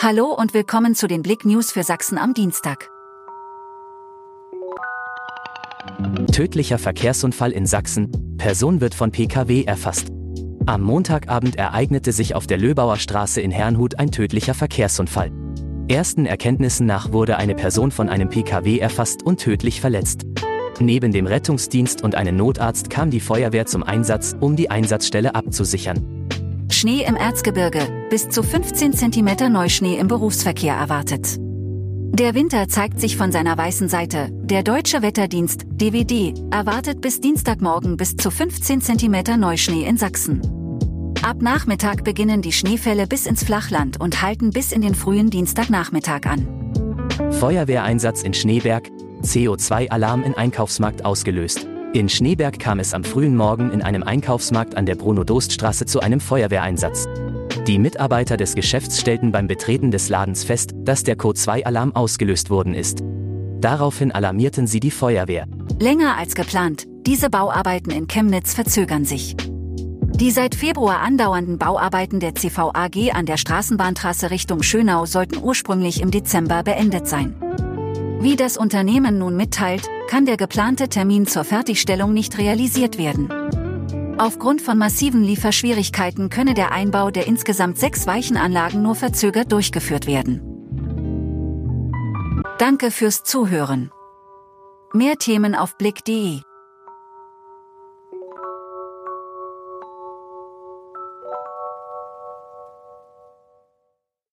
Hallo und willkommen zu den Blick News für Sachsen am Dienstag. Tödlicher Verkehrsunfall in Sachsen. Person wird von Pkw erfasst. Am Montagabend ereignete sich auf der Löbauer Straße in Herrnhut ein tödlicher Verkehrsunfall. Ersten Erkenntnissen nach wurde eine Person von einem Pkw erfasst und tödlich verletzt. Neben dem Rettungsdienst und einem Notarzt kam die Feuerwehr zum Einsatz, um die Einsatzstelle abzusichern. Schnee im Erzgebirge, bis zu 15 cm Neuschnee im Berufsverkehr erwartet. Der Winter zeigt sich von seiner weißen Seite. Der Deutsche Wetterdienst, DWD, erwartet bis Dienstagmorgen bis zu 15 cm Neuschnee in Sachsen. Ab Nachmittag beginnen die Schneefälle bis ins Flachland und halten bis in den frühen Dienstagnachmittag an. Feuerwehreinsatz in Schneeberg, CO2-Alarm in Einkaufsmarkt ausgelöst. In Schneeberg kam es am frühen Morgen in einem Einkaufsmarkt an der Bruno-Dost-Straße zu einem Feuerwehreinsatz. Die Mitarbeiter des Geschäfts stellten beim Betreten des Ladens fest, dass der Code-2-Alarm ausgelöst worden ist. Daraufhin alarmierten sie die Feuerwehr. Länger als geplant, diese Bauarbeiten in Chemnitz verzögern sich. Die seit Februar andauernden Bauarbeiten der CVAG an der Straßenbahntrasse Richtung Schönau sollten ursprünglich im Dezember beendet sein. Wie das Unternehmen nun mitteilt, kann der geplante Termin zur Fertigstellung nicht realisiert werden. Aufgrund von massiven Lieferschwierigkeiten könne der Einbau der insgesamt sechs Weichenanlagen nur verzögert durchgeführt werden. Danke fürs Zuhören. Mehr Themen auf blick.de